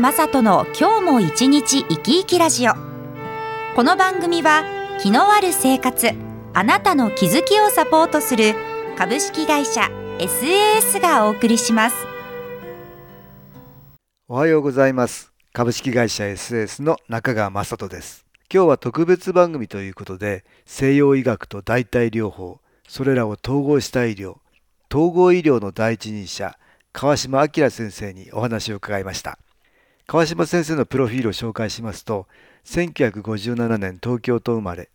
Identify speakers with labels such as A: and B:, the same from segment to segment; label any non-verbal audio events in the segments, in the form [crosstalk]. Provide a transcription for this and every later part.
A: 川雅人の今日も一日生き生きラジオ。この番組は気のある生活あなたの気づきをサポートする株式会社 SAS がお送りします。
B: おはようございます。株式会社 SAS の中川雅人です。今日は特別番組ということで西洋医学と代替療法それらを統合した医療統合医療の第一人者川島明先生にお話を伺いました。川島先生のプロフィールを紹介しますと1957年東京と生まれ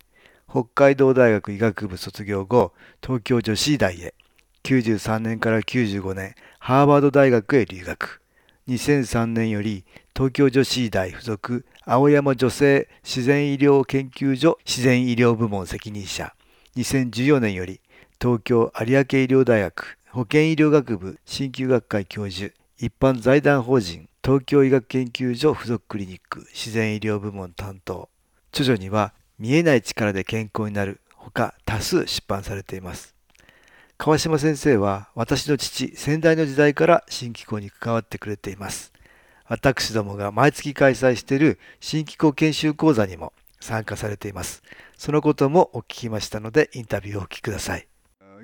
B: 北海道大学医学部卒業後東京女子医大へ93年から95年ハーバード大学へ留学。2003年より東京女子医大附属青山女性自然医療研究所自然医療部門責任者。2014年より東京有明医療大学保健医療学部鍼灸学会教授一般財団法人東京医学研究所附属クリニック自然医療部門担当。著書には見えない力で健康になるほか多数出版されています。川島先生は私の父先代の時代から新機構に関わってくれています。私どもが毎月開催している新機構研修講座にも参加されています。そのこともお聞きましたのでインタビューをお聞きください。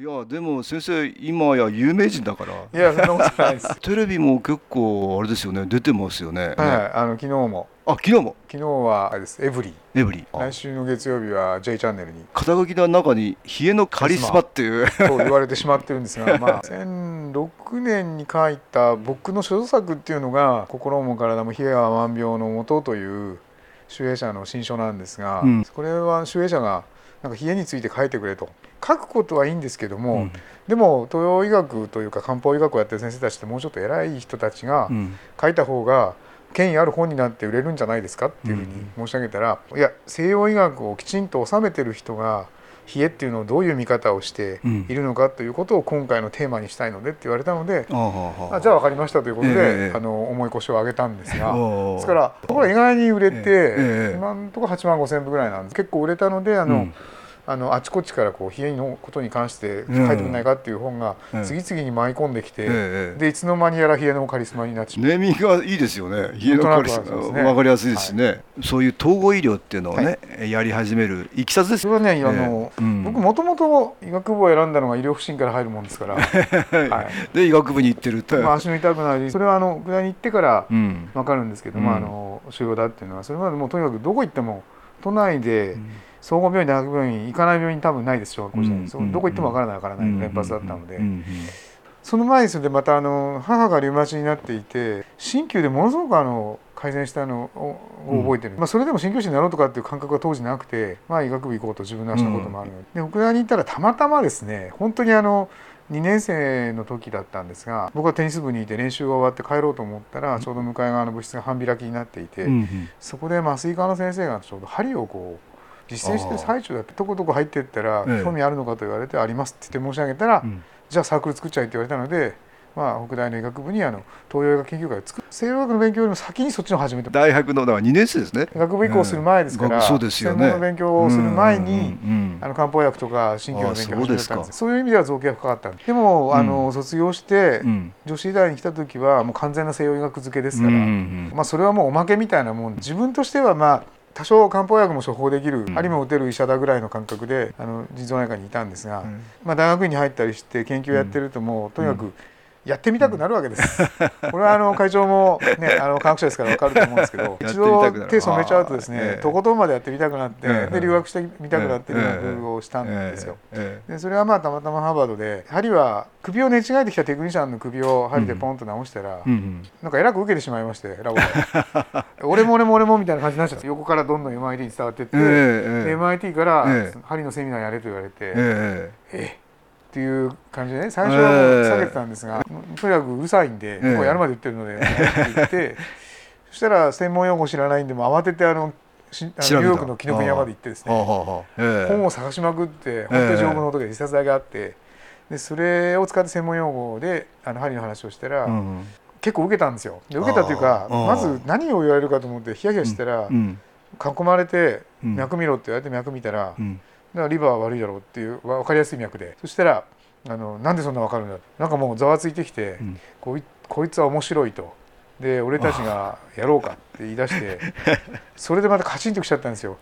B: いやでも先生今や有名人だから。
C: いやそんなことないです。[laughs]
B: テレビも結構あれですよね。出てますよね。
C: はい、あの昨日も。
B: あ昨日も？
C: 昨日はあれです。エブリ
B: エブリ
C: 来週の月曜日は J チャンネルに。
B: 肩書きの中に冷えのカリスマっていう。
C: と言われてしまってるんですが [laughs] まあ2006年に書いた僕の所作っていうのが心も体も冷えは万病のもとという守衛者の新書なんですが、うん、これは守衛者がなんか冷えについて書いてくれと書くことはいいんですけども、うん、でも東洋医学というか漢方医学をやってる先生たちってもうちょっと偉い人たちが書いた方が権威ある本になって売れるんじゃないですかっていうふうに申し上げたら、いや西洋医学をきちんと収めてる人が冷えっていうのをどういう見方をしているのかということを今回のテーマにしたいのでって言われたので、うん、あじゃあ分かりましたということで、えー、あの重い腰を上げたんですが [laughs] ですからところが意外に売れて、えー、今のところ8万5千部ぐらいなんです。結構売れたのであの、うんあのあちこちからこう冷えのことに関して書いてくれないかっていう本が次々に舞い込んできて、うん、でいつの間にやら冷えのカリスマになっち
B: ゃう。ネーミングがいいですよね。冷えのカリスマ、ね、分かりやすいですね、はい、そういう統合医療っていうのをね、はい、やり始めるいきさつです
C: それはねあの、うん、僕もともと医学部を選んだのが医療不振から入るもんですから、[laughs]
B: はい、で医学部に行ってると、
C: まあ、足の痛くなりそれはあの具体に行ってから分かるんですけど、うん、まあ、あの腫瘍だっていうのはそれまでもうとにかくどこ行っても都内で、うん総合病院大学病院行かない病院多分ないです小学校時代、うん、どこ行ってもわからないわからない。連発だったので、その前にそれでまたあの母がリウマチになっていて鍼灸でものすごくあの改善したのを覚えてる、うん、まあ、それでも鍼灸師になろうとかっていう感覚が当時なくて、まあ、医学部行こうと自分のしたこともあるので,、で北大に行ったらたまたまですね本当にあの2年生の時だったんですが僕はテニス部にいて練習が終わって帰ろうと思ったらちょうど向かい側の部室が半開きになっていて、そこで麻酔科の先生がちょうど針をこう実践してる最中だってとことこ入っていったら興味あるのかと言われてありますって言って申し上げたら、じゃあサークル作っちゃいって言われたのでまあ、北大の医学部にあの東洋医学研究会を作る。西洋医学の勉強よりも先にそっちの始めて
B: 大学のだから2年生ですね。
C: 医学部移行する前ですから、
B: そうですよね、
C: 専門の勉強をする前に、あの漢方薬とか鍼灸の勉強を始めたんです。そういう意味では造形が深かったでもあの、卒業して、女子医大に来た時はもう完全な西洋医学付けですから、まあ、それはもうおまけみたいなもん。自分としてはまあ多少漢方薬も処方できる、針も打てる医者だぐらいの感覚であの腎臓内科にいたんですが、まあ、大学院に入ったりして研究やってるともうとにかくやってみたくなるわけです。これはあの会長もね [laughs] あの科学者ですから分かると思うんですけど [laughs] 一度手染めちゃうとですねとことんまでやってみたくなってで留学してみたくなって留学をしたんですよ。でそれはまあたまたまハーバードで針は首を寝違えてきたテクニシャンの首を針でポンと直したら、なんかえらく受けてしまいましてラボで。[laughs] 俺も俺も俺もみたいな感じになっちゃって横からどんどん MIT に伝わってって、MIT から針のセミナーやれと言われてええっていう感じでね最初は下げてたんですが、とにかくうるさいんで、もうやるまで言ってるのでって言って [laughs] そしたら専門用語知らないんでも慌ててあのニューヨークの紀ノ国屋まで行ってですね本を探しまくって本当に丈夫の音で一冊だけあってでそれを使って専門用語であの針の話をしたら、うん結構受けたんですよ。で受けたというかまず何を言われるかと思ってヒヤヒヤしたら、囲まれて脈見ろって言われて脈見たら、だからリバーは悪いだろうっていう分かりやすい脈で。そしたらあのなんでそんな分かるんだなんかもうざわついてきて、こいこいつは面白いと。で俺たちがやろうかって言い出して [laughs] それでまたカチンときちゃったんですよ。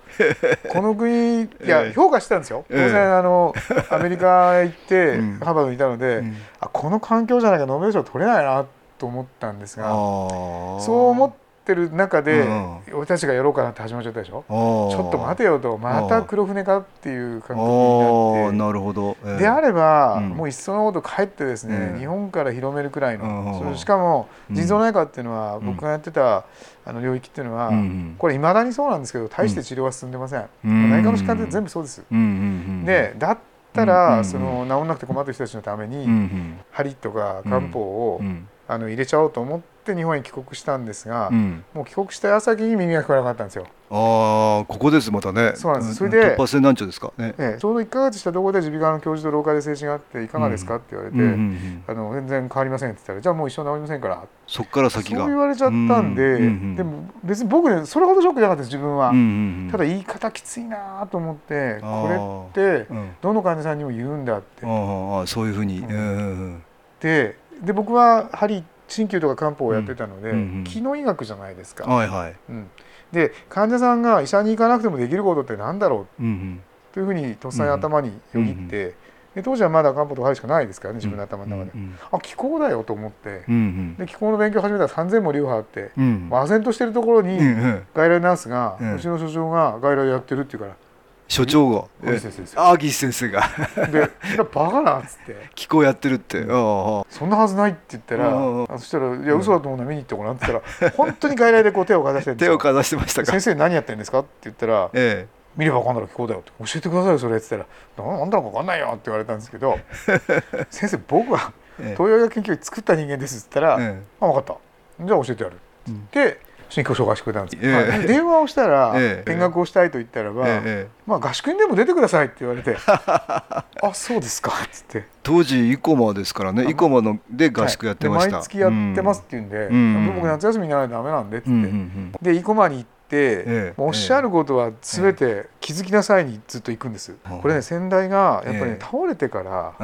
C: この国 [laughs] いや評価してたんですよ。当然あのアメリカへ行ってハーバードにいたので、あこの環境じゃないかノーベル賞取れないなと思ったんですがそう思ってってる中で、俺たちがやろうかなって始まっちゃったでしょ？ちょっと待てよとまた黒船かっていう感覚になって。
D: なるほど、
C: えー、であれば、もういっそのこと帰ってですね、日本から広めるくらいの、しかも腎臓内科っていうのは、僕がやってたあの領域っていうのは、これいまだにそうなんですけど大して治療は進んでません、内科の疾患って全部そうです、でだったら、その治んなくて困ってる人たちのために、針とか漢方を、あの入れちゃおうと思って日本へ帰国したんですが、うん、もう帰国した矢先に耳が聞こえなかったんですよ。
D: ああここですまたね。
C: そうなんです。それで
D: 突破性難聴ですかね。
C: ちょうど1か月したところで耳鼻科の教授と廊下で精神があっていかがですかって言われて、あの全然変わりませんって言ったらじゃあもう一生治りませんから。
D: そっから先が。
C: そう言われちゃったんで、でも別に僕ねそれほどショックじゃなかったです自分は。ただ言い方きついなと思ってこれってどの患者さんにも言うんだって。
D: ああそういうふうに。
C: でで僕は針鍼灸とか漢方をやってたので、うん気の医学じゃないですか。
D: はいはい。うん、
C: で患者さんが医者に行かなくてもできることって何だろう、うんうん、というふうにとっさに頭によぎって、で当時はまだ漢方とか針しかないですからね自分の頭の中で、うんうん、あ気候だよと思って、うんうん、で気候の勉強始めたら3,000も流派あって、うん、唖然としてるところに外来ナースが、うちの所長が外来やってるっていうから。
D: 所長が。ああ岸先生。が。
C: で「バカな」っつって「
D: 気候やってるって」
C: そんなはずない」って言ったらそしたら「いや嘘だと思うの見に行ってごらん」って言ったら [laughs] 本当に外来でこう手をかざして
D: 手をかざしてましたか？
C: 先生何やってんですか？って言ったら「ええ、見れば分かんだろ気候だよ」って「教えてくださいよそれ」っつったら「なんだか分かんないよ」って言われたんですけど「[laughs] 先生僕は東洋医学研究作った人間です」っつったら「ええ、あ分かった。じゃあ教えてやる」って新居紹介してくれたんです、えー、電話をしたら、えー、見学をしたいと言ったらば、えー、まあ合宿にでも出てくださいって言われて [laughs] あそうですかっつって。
D: 当時生駒ですからね生駒ので合宿やってました、
C: はい、毎月やってますって言うんで、うん、僕夏休みにならないとダメなんでっつって、うんうんうん、で生駒に行って、ええ、おっしゃることは全て気づきなさいにずっと行くんです、え、これね先代がやっぱり、ね、倒れてから、あ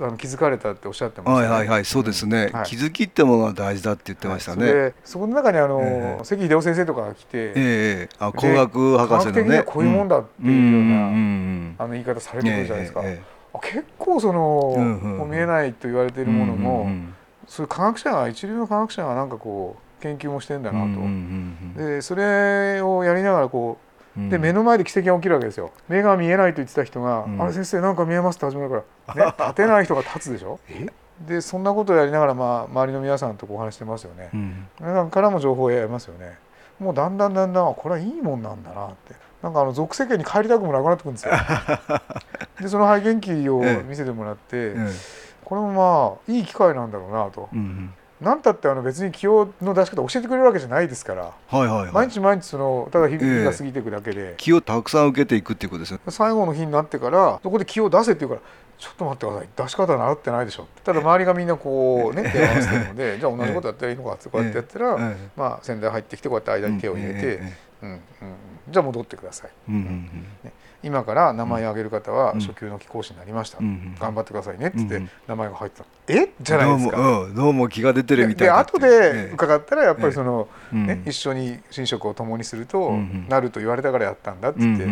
C: の気づかれたっておっしゃってま
D: した、ね、はいはいはいそうですね、はい、気づきってものが大事だって言ってましたね、はい、
C: そこの中にあの、関秀夫先生とかが来て、え
D: え、あ工学博士のね。
C: こういうもんだっていうような、うん、あの言い方されてくるじゃないですか、結構その、見えないと言われているものも、そういう科学者が一流の科学者がなんかこう研究もしてんだなと、でそれをやりながらこうで目の前で奇跡が起きるわけですよ。目が見えないと言ってた人が「あれ先生なんか見えます」って始めるから [laughs] ね立てない人が立つでしょ？でそんなことをやりながら、まあ、周りの皆さんとお話してますよね、うん、皆さんからも情報を得ますよね。もうだんだんだんだんこれはいいもんなんだなって。なんかあの俗世間に帰りたくもなくなってくるんですよ。[laughs] でその肺元気を見せてもらって、ええ、これもまあいい機会なんだろうなと。うん何たってあの別に気をの出し方教えてくれるわけじゃないですから、はいはいはい、毎日毎日そのただ日々が過ぎていくだけで、え
D: ー、気をたくさん受けていくっていうことですよ
C: 最後の日になってからそこで気を出せって言うからちょっと待ってください。出し方習ってないでしょただ周りがみんなこうね手を合わせてるので [laughs] じゃあ同じことやったらいいのかってこうやってやったら、えー、まあ先代入ってきてこうやって間に手を入れて、うんうん、じゃあ戻ってください。うんうん今から名前を挙げる方は初級の貴公子になりました、うん、頑張ってくださいねって言って名前が入ってた、え？じゃないですか。
D: どうも,、どうも気が出てるみたい
C: なで後で伺ったらやっぱりその、ね一緒に寝食を共にすると、なると言われたからやったんだって言って、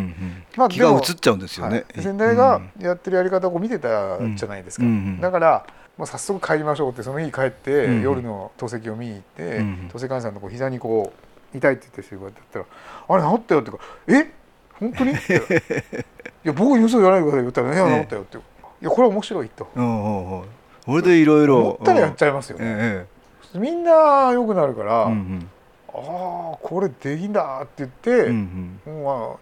D: まあ、気が移っちゃうんですよね、
C: 先代がやってるやり方を見てたじゃないですか、だからもう早速帰りましょうってその日帰って、夜の透析を見に行って、透析患者さんのこう膝にこう痛いって言ってる人がやったら「あれ治ったよ」って言うから「え？本当に?」いや僕に嘘言わないでください」言ったら「いや治ったよ」って「いやこれ面白い」と。
D: これでいろいろ
C: 思ったらやっちゃいますよね。みんな良くなるから、うんうん、ああこれできんだって言って、うん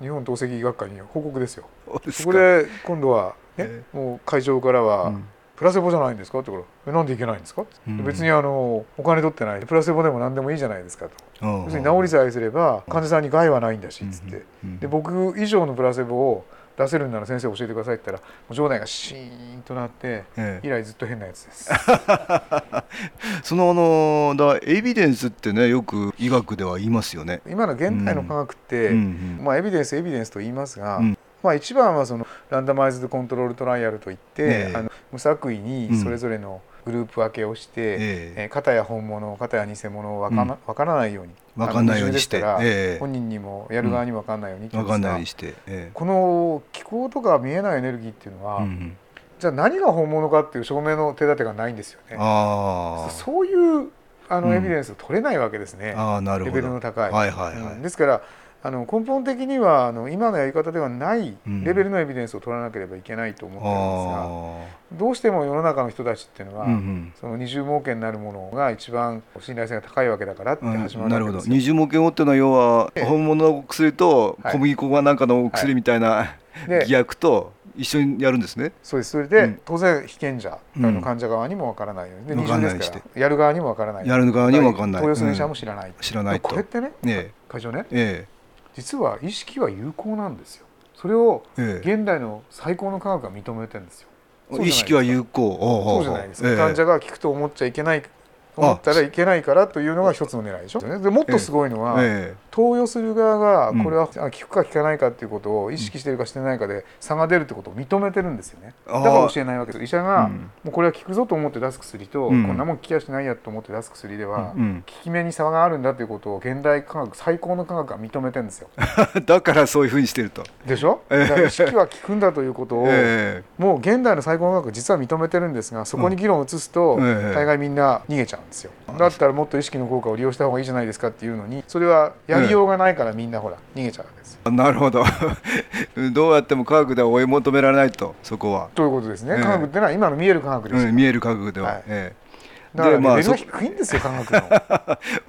C: 日本透析医学会に報告ですよ。そこで今度はね、えー、もう会場からは、ププラセボじゃないんですか?」って言うから「なんでいけないんですか?」うん、別にあのお金取ってない。プラセボでも何でもいいじゃないですかと。要するに治りさえすれば患者さんに害はないんだしっつって、で僕以上のプラセボを出せるなら先生教えてくださいって言ったらもう場内がシーンとなって、ええ、以来ずっと変なやつです。[laughs]
D: そのあのだエビデンスってねよく医学では言いますよね。
C: 今の現代の科学って、うん、まあ、エビデンスエビデンスと言いますが、うんまあ、一番はそのランダマイズドコントロールトライアルといって、ええ、あの無作為にそれぞれのグループ分けをして、うん、ええ片や本物片や偽物を分か,、分からないように。
D: 分かんないようにして、
C: ええ、本人にもやる側にも分かんないように、
D: 分かんないようにして、
C: ええ、この気候とか見えないエネルギーっていうのは、うん、じゃあ何が本物かっていう証明の手立てがないんですよね。あそういうあのエビデンス取れないわけですね、あなるほど。レベルの高い。はいはいはい、ですからあの根本的にはあの今のやり方ではないレベルのエビデンスを取らなければいけないと思ってるんですが、どうしても世の中の人たちっていうのは、その二重儲けになるものが一番信頼性が高いわけだからって始まるわけです、うん、
D: 二重儲けをっていうのは要は本物の薬と小麦粉がなんかの薬みたいな、はい、偽薬と一緒にやるんですね。
C: そうです。それで、うん、当然被験者、うん、患者側にもわからないように、で二重ですからやる側にもわからない。
D: やる側にもわからない。
C: 投与する医者も知らない。
D: 知らない
C: これってね、ね会長ね、ええ、実は意識は有効なんですよ。それを現代の最高の科学が認めてるんですよ、
D: 意識は有効。
C: そうじゃないですか、え患者が聞くと思っちゃいけない思ったらいけないからというのが一つの狙いでしょ。でもっとすごいのは、ええ、投与する側がこれは効くか効かないかっていうことを意識してるかしてないかで差が出るってことを認めてるんですよね。だから教えないわけです医者が、もうこれは効くぞと思って出す薬と、うん、こんなもん効きやしないやと思って出す薬では、うん、効き目に差があるんだということを現代科学最高の科学が認めてるんですよ。
D: だからそういうふうにしてると。
C: でしょ、だから意識は効くんだということを、えもう現代の最高の科学実は認めてるんですがそこに議論を移すと、大概みんな逃げちゃうんですよ。だったらもっと意識の効果を利用した方がいいじゃないですかっていうのにそれはやりようがないからみんなほら逃げちゃうわけです
D: なるほど。[laughs] どうやっても科学では追い求められないとそこは。
C: ということですね、科学っていうのは今の見える科学です、
D: うん、見える科学では、はい、ええ
C: だからレベルが低いんですよ、科学の。[laughs]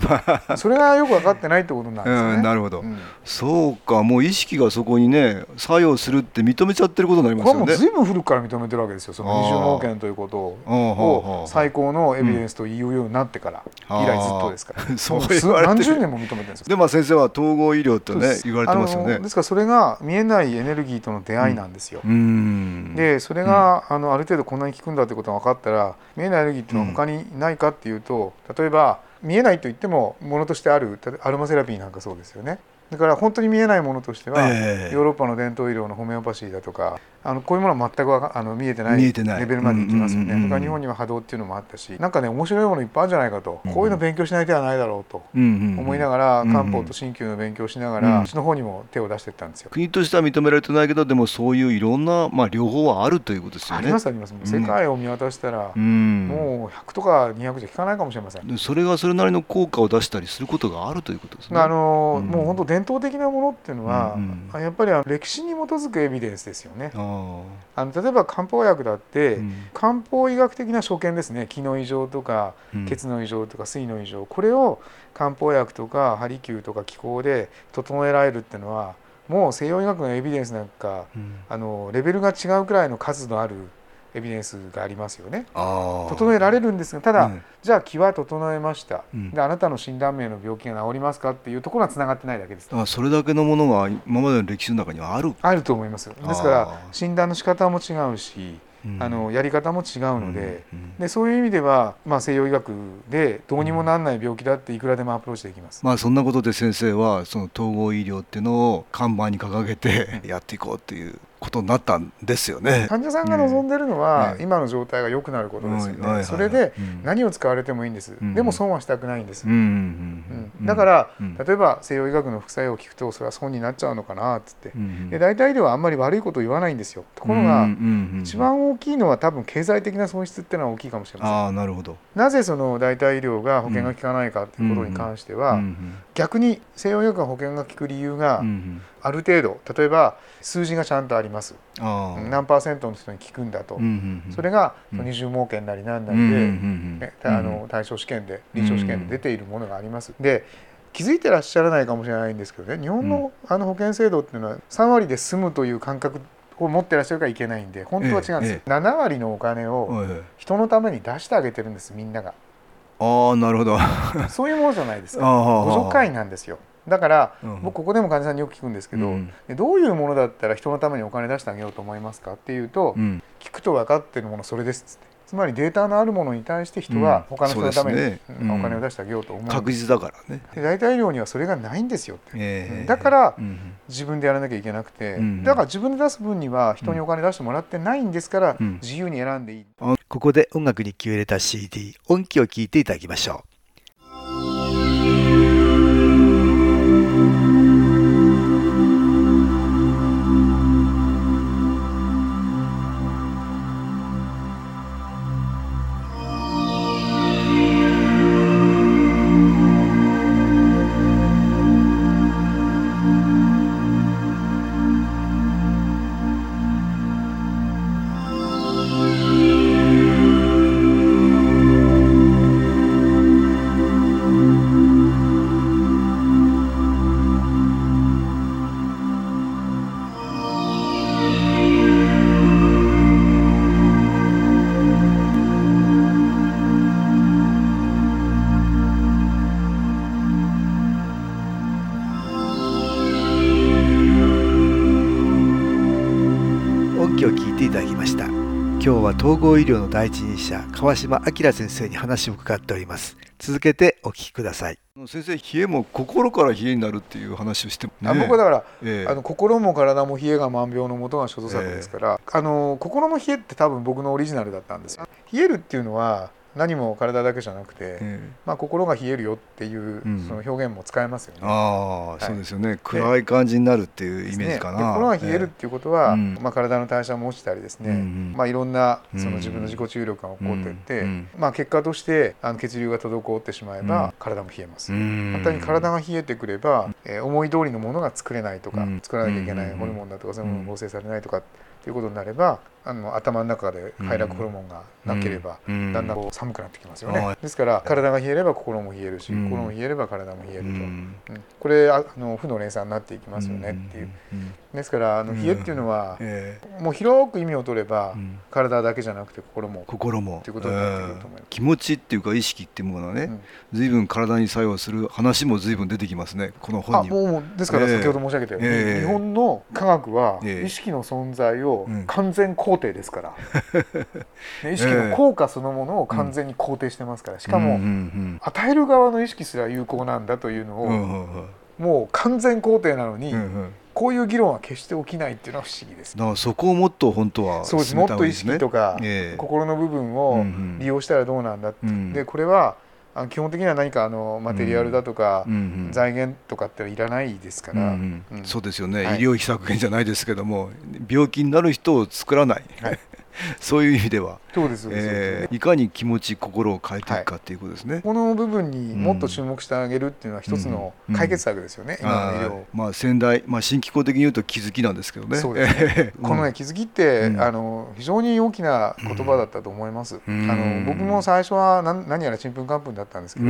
C: まあ、それがよく分かってないってことなんですね。
D: うん、なるほど、うん、そうか、もう意識がそこにね、作用するって認めちゃってることになりますよね。これ
C: もずいぶん古くから認めてるわけですよ、その二重脳研ということを最高のエビデンスと言うようになってから、以来ずっとですから、[laughs] そう何十年も認めてるんですよ。
D: で、まあ、先生は統合医療とね、言われてますよね。
C: ですから、それが見えないエネルギーとの出会いなんですよ。うん、で、それが、あのある程度こんなに効くんだということが分かったら、見えないエネルギーっていうのは他にないかっていうと、と例えば見えないと言ってもものとしてあるアロマセラピーなんかそうですよね。だから本当に見えないものとしては、えー、ヨーロッパの伝統医療のホメオパシーだとかあのこういうものは全くあの見えてないレベルまでいきますよね。他日本には波動っていうのもあったしなんかね面白いものいっぱいあるんじゃないかと、うん、こういうの勉強しない手はないだろうと思いながら、漢方と鍼灸の勉強しながら、うちの方にも手を出していったんですよ。
D: 国としては認められてないけどでもそういういろんな、まあ、両方はあるということですよね。
C: ありますあります。世界を見渡したら、うん、もう100とか200じゃ効かないかもしれません。
D: それがそれなりの効果を出したりすることがあるということですね。
C: あの、もう本当伝統的なものっていうのは、やっぱり歴史に基づくエビデンスですよね。あの例えば漢方薬だって、うん、漢方医学的な所見ですね。気の異常とか血の異常とか水の異常、これを漢方薬とか針灸とか気候で整えられるっていうのはもう西洋医学のエビデンスなんか、うん、あのレベルが違うくらいの数のあるエビデンスがありますよね。整えられるんですがただ、うん、じゃあ気は整えました、うん、であなたの診断名の病気が治りますかっていうところはつながってないだけです。
D: あそれだけのものが今までの歴史の中にはある。
C: あると思います。ですから診断の仕方も違うしあのやり方も違うのでうん、でそういう意味では、まあ、西洋医学でどうにもならない病気だっていくらでもアプローチできます、
D: まあ、そんなことで先生はその統合医療っていうのを看板に掲げてやっていこうっていうことになったんですよね。
C: 患者さんが望んでるのは、今の状態が良くなることですよね、それで何を使われてもいいんです、でも損はしたくないんです、だから、例えば西洋医学の副作用を聞くとそれは損になっちゃうのかなっつって、で大体ではあんまり悪いことを言わないんですよ。ところが、一番大きいのは多分経済的な損失っていうのは大きいかもしれません。
D: あなるほど。
C: なぜその代替医療が保険が効かないかっていうことに関しては、逆に西洋医学が保険が効く理由が、ある程度例えば数字がちゃんとあります。何パーセントの人に効くんだと、それが二重儲けなりなんなりで、あの対象試験で臨床試験で出ているものがあります。で気づいてらっしゃらないかもしれないんですけどね日本のあの保険制度っていうのは3割で済むという感覚を持ってらっしゃるからいけないんで本当は違うんですよ、ええ、7割のお金を人のために出してあげてるんですみんなが。
D: ああなるほど。
C: そういうものじゃないですか。互助会なんですよ。だから、うん、僕ここでも患者さんによく聞くんですけど、うん、どういうものだったら人のためにお金出してあげようと思いますかっていうと、うん、聞くと分かってるものそれですっつってつまりデータのあるものに対して人は他の人のために、ね。うん、お金を出してあげようと思う、
D: 確実だからね。
C: で大体医療にはそれがないんですよって、えー、だから、自分でやらなきゃいけなくて、だから自分で出す分には人にお金出してもらってないんですから、自由に選んでいい
D: ここで音楽に気を入れた CD 音機を聴いていただきましょう今日は統合医療の第一人者川島明先生に話を伺っております。続けてお聞きください。先生冷えも心から冷えになるっていう話をしても、
C: ね、あ僕はだから、えー、あの心も体も冷えが万病のもとが所蔵作ですから、えー、あの心の冷えって多分僕のオリジナルだったんですよ。冷えるっていうのは何も体だけじゃなくて、まあ、心が冷えるよっていうその表現も使えますよね。
D: ああ、はい、そうですよね。暗い感じになるっていうイメージかな。
C: ね、心が冷えるっていうことは、まあ、体の代謝も落ちたりですね、まあ、いろんなその自分の自己注力が起こっていって、まあ、結果としてあの血流が滞ってしまえば体も冷えます。またに体が冷えてくれば、えー、思い通りのものが作れないとか、作らなきゃいけないホルモンだとかそういうものが合成されないとかっていうことになればあの頭の中で快楽ホルモンがなければ、だんだんこう寒くなってきますよね、ですから体が冷えれば心も冷えるし、心も冷えれば体も冷えると、うん。これあの負の連鎖になっていきますよねっていう、ですからあの冷えっていうのは、もう広く意味を取れば、体だけじゃなくて心も
D: 心も。
C: ということになってくると思います、
D: 気持ちっていうか意識っていうものはね、随分体に作用する話も随分出てきますねこの本に
C: もうですから先ほど申し上げたように、日本の科学は意識の存在を完全肯定ですから、[laughs] 意識の効果そのものを完全に肯定してますから。しかも、与える側の意識すら有効なんだというのを、もう完全肯定なのに、こういう議論は決して起きないっていうのは不思議です。
D: だからそこをもっと本当は、
C: そうです。もっと意識とか、心の部分を利用したらどうなんだって、でこれはあ基本的には何かあのマテリアルだとか、財源とかっていらないですから、
D: そうですよね、はい、医療費削減じゃないですけども病気になる人を作らない、はい、[laughs] そういう意味では。
C: そうです、
D: えー、いかに気持ち心を変えていくかっていうことですね、はい、
C: この部分にもっと注目してあげるっていうのは一つの解決策ですよね、うんうん、今の医療。
D: まあ先代、まあ、新機構的に言うと気づきなんですけどね。
C: そうですね。このね気づきって、あの非常に大きな言葉だったと思います、あの僕も最初は何何やらちんぷんかんぷんだったんですけど、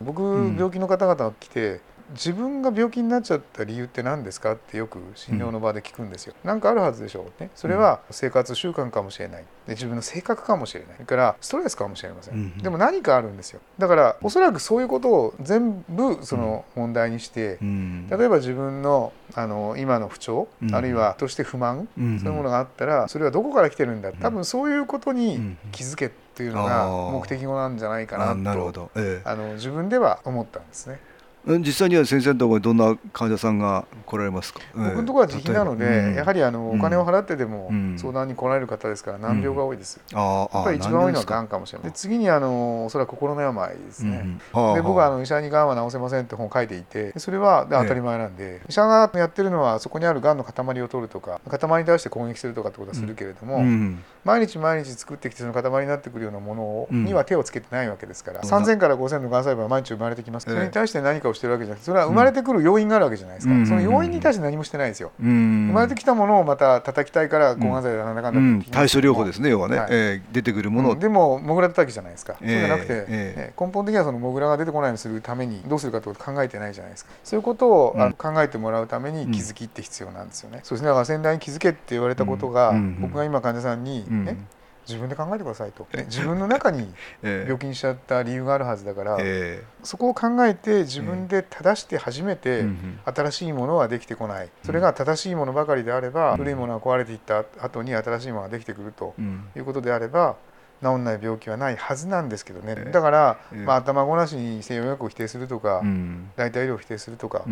C: 僕病気の方々が来て自分が病気になっちゃった理由って何ですかってよく診療の場で聞くんですよ。何、うん、かあるはずでしょうね。それは生活習慣かもしれない。で自分の性格かもしれない。それからストレスかもしれません。うん、でも何かあるんですよ。だからおそらくそういうことを全部その問題にして、うん、例えば自分のあの今の不調、あるいはとして不満、そういうものがあったらそれはどこから来てるんだ？多分そういうことに気づけっていうのが目的語なんじゃないかなと、ええ、あの自分では思ったんですね。
D: 実際には先生のところにどんな患者さんが来られますか？
C: 僕のところは自費なので、うん、やはりあのお金を払ってでも相談に来られる方ですから難病が多いです、うん、やっぱり一番多いのはがんかもしれないで次にあのおそらく心の病ですね、うん、で僕はあの医者にがんは治せませんって本を書いていてそれは当たり前なんで、医者がやってるのはそこにあるがんの塊を取るとか塊に対して攻撃するとかってことはするけれども、毎日毎日作ってきてその塊になってくるようなものには手をつけてないわけですから、3000から5000のがん細胞は毎日生まれてきます、それに対して何かをしてるわけじゃなくてそれは生まれてくる要因があるわけじゃないですか、うん、その要因に対して何もしてないですよ、うん、生まれてきたものをまた叩きたいから抗がん剤だなんだかんだ、うん、
D: 対処療法ですね要はね、はい、えー、出てくるもの、
C: でもモグラ叩きじゃないですか、そうじゃなくて、えー、根本的にはそのモグラが出てこないようにするためにどうするかってこと考えてないじゃないですか。そういうことを、あの考えてもらうために気づきって必要なんですよね、そうですねだから先代に気づけって言われたことが、僕が今患者さんにね、自分で考えてくださいと、ね、自分の中に [laughs] 病気にしちゃった理由があるはずだから、えー、そこを考えて自分で正して初めて新しいものはできてこない、それが正しいものばかりであれば、古いものが壊れていった後に新しいものができてくるということであれば治んない病気はないはずなんですけどね、だから、まあ、頭ごなしに西洋医学を否定するとか、代替医療を否定するとか、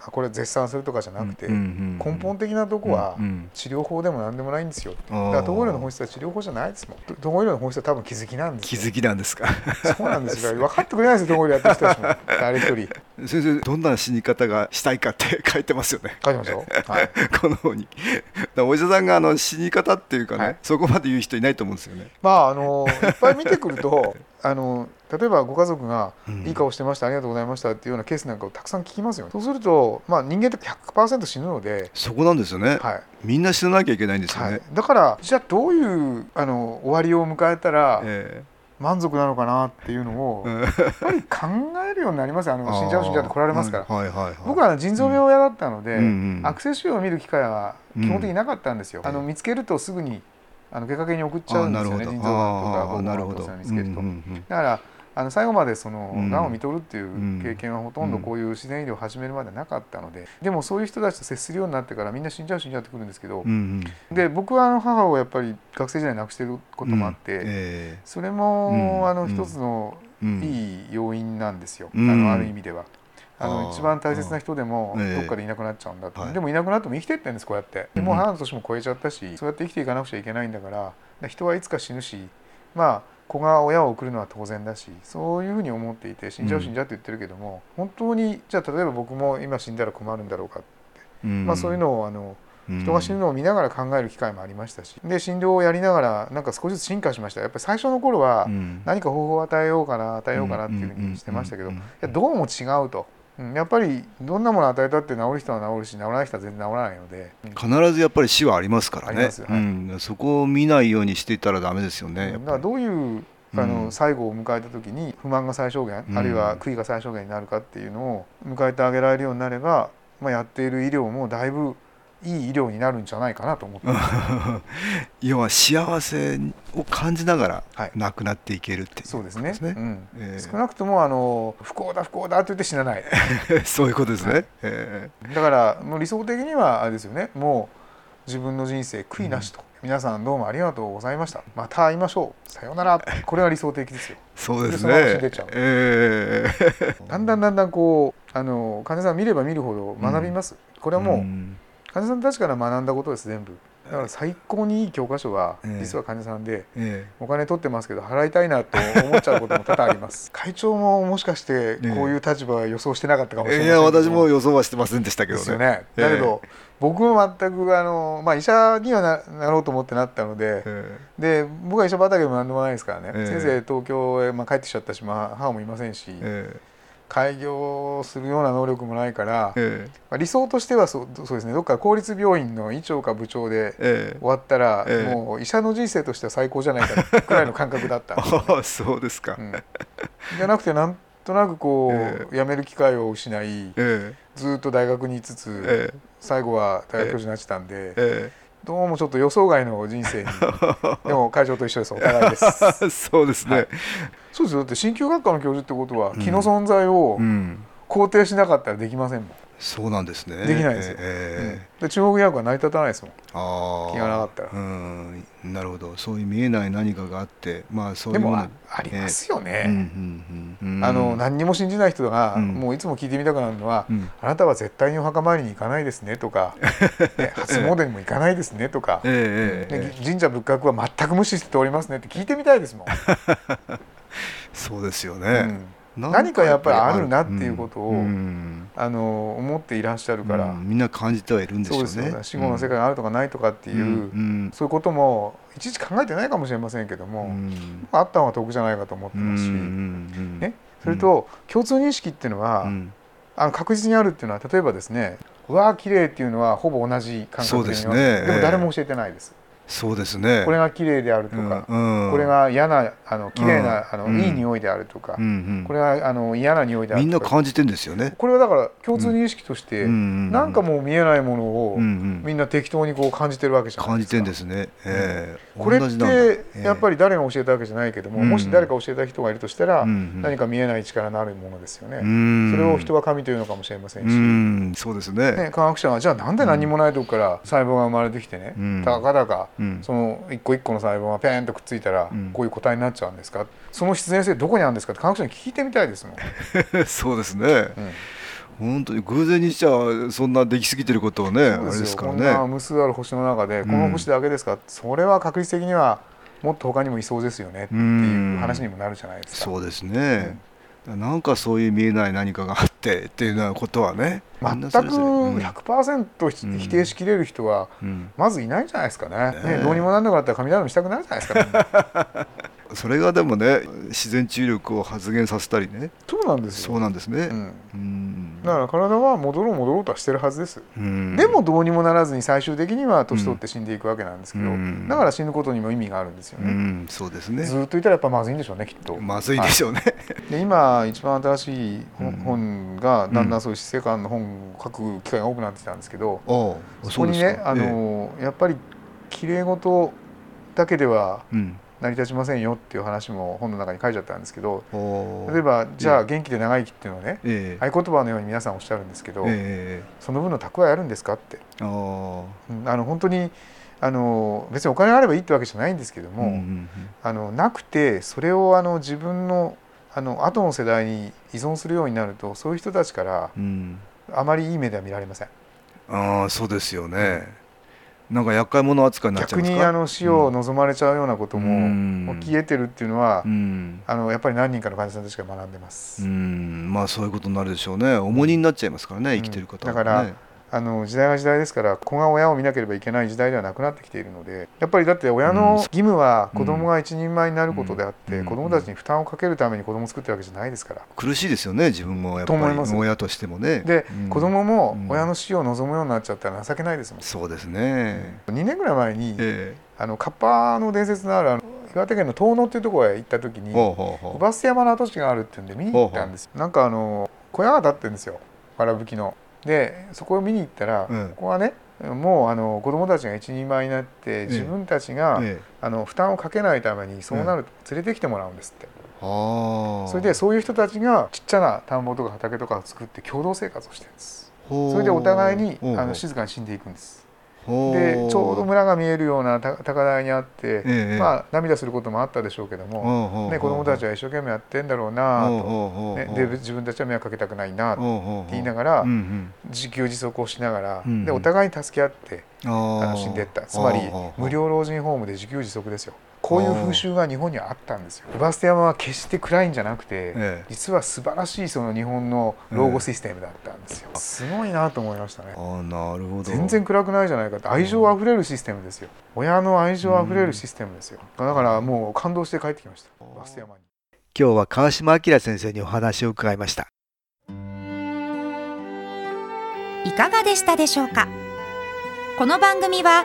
C: これ絶賛するとかじゃなくて、根本的なとこは治療法でも何でもないんですよ、だから統合医療の本質は治療法じゃないですもん。統合医療の本質は多分気づきなんです
D: 気づきなんですか。
C: そうなんですよ。分かってくれないですよ統合医療やってる人たちも。[laughs] 誰一人
D: 先生どんな死に方がしたいかって書いてますよね。
C: 書いてますよ、はい、[laughs]
D: この方に。お医者さんがあの死に方っていうかね、はい、そこまで言う人いないと思うんですよね。
C: まああのいっぱい見てくると [laughs] あの例えばご家族が「いい顔してました、ありがとうございました」っていうようなケースなんかをたくさん聞きますよ、そうすると、まあ、人間って100%死ぬので
D: そこなんですよね、はい、みんな死ななきゃいけないんですよね、はい、
C: だからじゃあどういうあの終わりを迎えたら、えー満足なのかなっていうのをやっぱり考えるようになりますあの死んじゃう死んじゃうって来られますから、はいはいはい、僕は腎臓病屋だったので、うんうん、悪性腫瘍を見る機会は基本的になかったんですよ、うん、あの見つけるとすぐにあの外科系に送っちゃうんですよね腎臓がんとか膀胱がんとか見つけると、だからあの最後までそのがんを見とるっていう経験はほとんどこういう自然医療を始めるまでなかったのででもそういう人たちと接するようになってからみんな死んじゃう死んじゃうってくるんですけど、で僕はあの母をやっぱり学生時代亡くしてることもあって、それもあの一つのいい要因なんですよ、あのある意味では。あの一番大切な人でもどっかでいなくなっちゃうんだと、でもいなくなっても生きてってんですこうやって。でもう母の年も超えちゃったしそうやって生きていかなくちゃいけないんだから人はいつか死ぬしまあ子が親を送るのは当然だしそういうふうに思っていて死んじゃう死んじゃうって言ってるけども、本当にじゃあ例えば僕も今死んだら困るんだろうかって、まあ、そういうのをあの人が死ぬのを見ながら考える機会もありましたしで診療をやりながらなんか少しずつ進化しました。やっぱり最初の頃は何か方法を与えようかな与えようかなっていうふうにしてましたけどいやどうも違うと。やっぱりどんなものを与えたって治る人は治るし治らない人は全然治らないので。
D: 必ずやっぱり死はありますからね、はい。うん、そこを見ないようにしていたらダメですよね
C: だからどういうあの最後を迎えた時に不満が最小限、あるいは悔いが最小限になるかっていうのを迎えてあげられるようになれば、まあ、やっている医療もだいぶいい医療になるんじゃないかなと思って。[laughs]
D: 要は幸せを感じながら亡くなっていけるっていう、ね、
C: そうですね、うん。えー、少なくともあの不幸だ不幸だって言って死なない。[laughs]
D: そういうことですね、はい、
C: えー、だからもう理想的にはあれですよね。もう自分の人生悔いなしと、うん。皆さんどうもありがとうございました。また会いましょう。さようなら。これは理想的ですよ。
D: そうですね。
C: でえー、だんだんだんだんこうあの患者さん見れば見るほど学びます、うん、これはもう、患者さんたちから学んだことです全部。だから最高にいい教科書は実は患者さんで、お金取ってますけど払いたいなと思っちゃうことも多々あります。[laughs] 会長ももしかしてこういう立場は予想してなかったかもしれない、いや
D: 私も予想はしてませんでしたけど
C: ね。ね。だけど、僕も全くあの、まあ、医者にはななろうと思ってなったので,、で僕は医者畑も何でもないですからね、先生東京へ、まあ、帰ってきちゃったし、まあ、母もいませんし、開業するような能力もないから、ええ、まあ、理想としてはそうそうですね。どっか公立病院の医長か部長で終わったら、え、もう医者の人生としては最高じゃないかくらいの感覚だった
D: ね、あ [laughs] そうですか、うん、
C: じゃなくてなんとなくこう、[laughs] 辞める機会を失い、ずっと大学にいつつ、最後は大学教授になってたんで。どうもちょっと予想外の人生に。[laughs] でも会長と一緒です。お互いです。[laughs]
D: そうですね、はい、
C: そうですよ。だって鍼灸学科の教授ってことは気の存在を肯定しなかったらできませんもん、
D: そうなんですね。
C: できないですよ、えー、うん、で中国医学は成り立たないですもん。気がなかったら。
D: うん。なるほど。そういう見えない何かがあってまあそういう
C: でもありますよね、あの何にも信じない人が、うん、もういつも聞いてみたくなるのは、うん、あなたは絶対にお墓参りに行かないですねとか、[laughs] ね、初詣にも行かないですねとか、えー、ね、神社仏閣は全く無視しておりますねって聞いてみたいですもん。[laughs]
D: そうですよね、
C: 何かやっぱりあるなっていうことを、うん、あの思っていらっしゃるから、う
D: ん、みんな感じてはいるんでしょうね。そう
C: です死後の世界があるとかないとかっていう、うん、そういうこともいちいち考えてないかもしれませんけども、あった方が得じゃないかと思ってますし、ね、それと共通認識っていうのは、あの確実にあるっていうのは例えばですねうわー綺麗っていうのはほぼ同じ感覚
D: で、ね、
C: でも誰も教えてないです。
D: そうですね。
C: これが綺麗であるとか、うんうん、これが嫌なあの綺麗な、うん、あの、いい匂いであるとか、うんうん、これがあの嫌な匂いである
D: みんな感じてんですよね。
C: これはだから共通認識として、うん、なんかもう見えないものを、みんな適当にこう感じてるわけじゃないですか。
D: 感じてんですね、え
C: ー、これってやっぱり誰が教えたわけじゃないけども、もし誰か教えた人がいるとしたら、何か見えない力のあるものですよね、それを人は神というのかもしれません
D: し、そうですね。
C: ね科学者はじゃあなんで何もないとこから細胞が生まれてきてね、たかだか、その一個一個の細胞がペーンとくっついたらこういう個体になっちゃうんですか、その必然性どこにあるんですか？って科学者に聞いてみたいですも
D: ん。[laughs] そうですね、うん、本当に偶然にしちゃそんなできすぎてることをねあれですからね。こん
C: な無数ある星の中でこの星だけですか、うん、それは確率的にはもっと他にもいそうですよねっていう話にもなるじゃないです
D: か、そうですね、うん、なんかそういう見えない何かがあってっていうようなことはね
C: 全く100%否定しきれる人はまずいないんじゃないですかね。ね、どうにもなんなくなったら雷もしたくなるじゃないですか、ね、[laughs]
D: それがでもね自然治癒力を発現させたりね。
C: そうなんです
D: そうなんですね、
C: うん、だから体は戻ろう戻ろうとはしてるはずです、でもどうにもならずに最終的には年取って死んでいくわけなんですけど、だから死ぬことにも意味があるんですよね、
D: そうですね。
C: ずっといたらやっぱまずいんでしょうねきっと。
D: まずいでしょうね、はい、
C: で今一番新しい本がだんだんそういう死生観の本を書く機会が多くなってきたんですけど、そこにねあの、やっぱりきれい事だけでは、成り立ちませんよっていう話も本の中に書いちゃったんですけど例えばじゃあ元気で長生きっていうのはね、えー、合言葉のように皆さんおっしゃるんですけど、えー、その分の蓄えあるんですかって、うん、あの本当にあの別にお金があればいいってわけじゃないんですけども、うんうんうん、あのなくてそれをあの自分のあの後の世代に依存するようになるとそういう人たちから、あまりいい目では見られません。
D: あそうですよね、なんか厄介者扱いになっちゃ
C: う逆にあの死を望まれちゃうようなことも起きえてるっていうのは、うん、あのやっぱり何人かの患者さんたちが学んでます。
D: うん。まあそういうことになるでしょうね。重荷になっちゃいますからね生きてる方
C: は、ね、だからあの時代は時代ですから子が親を見なければいけない時代ではなくなってきているのでやっぱりだって親の義務は子供が一人前になることであって、うん、子供たちに負担をかけるために子供を作ってるわけじゃないですから。
D: 苦しいですよね自分もやっぱり。親としてもね。
C: で、うん、子供も親の死を望むようになっちゃったら情けないですもん、
D: そうですね、
C: うん、2年ぐらい前に、えー、あのカッパの伝説のあるあの岩手県の遠野っていうところへ行った時に姥捨山の跡地があるっていうんで見に行ったんですなんかあの小屋が建ってるんですよ。わらぶきの。でそこを見に行ったら、うん、ここはねもうあの子どもたちが一人前になって自分たちが、ええ、あの負担をかけないためにそうなると連れてきてもらうんですって。それでそういう人たちがちっちゃな田んぼとか畑とかを作って共同生活をしてるんです。それでお互いにあの静かに死んでいくんですでちょうど村が見えるような高台にあって、ええ、まあ、涙することもあったでしょうけども、ね、子どもたちは一生懸命やってんだろうなと、ね、で自分たちは迷惑かけたくないなと言いながら自給自足をしながらでお互いに助け合って楽しんでいった。つまり無料老人ホームで自給自足ですよ。こういう風習が日本にはあったんですよ。バステ山は決して暗いんじゃなくて、ええ、実は素晴らしいその日本の老後システムだったんですよ。え、すごいなと思いましたね。
D: あなるほど。
C: 全然暗くないじゃないかって愛情あふれるシステムですよ。親の愛情あふれるシステムですよ。だからもう感動して帰ってきました。バステ山に。
D: 今日は川島明先生にお話を伺いました。
A: いかがでしたでしょうか？この番組は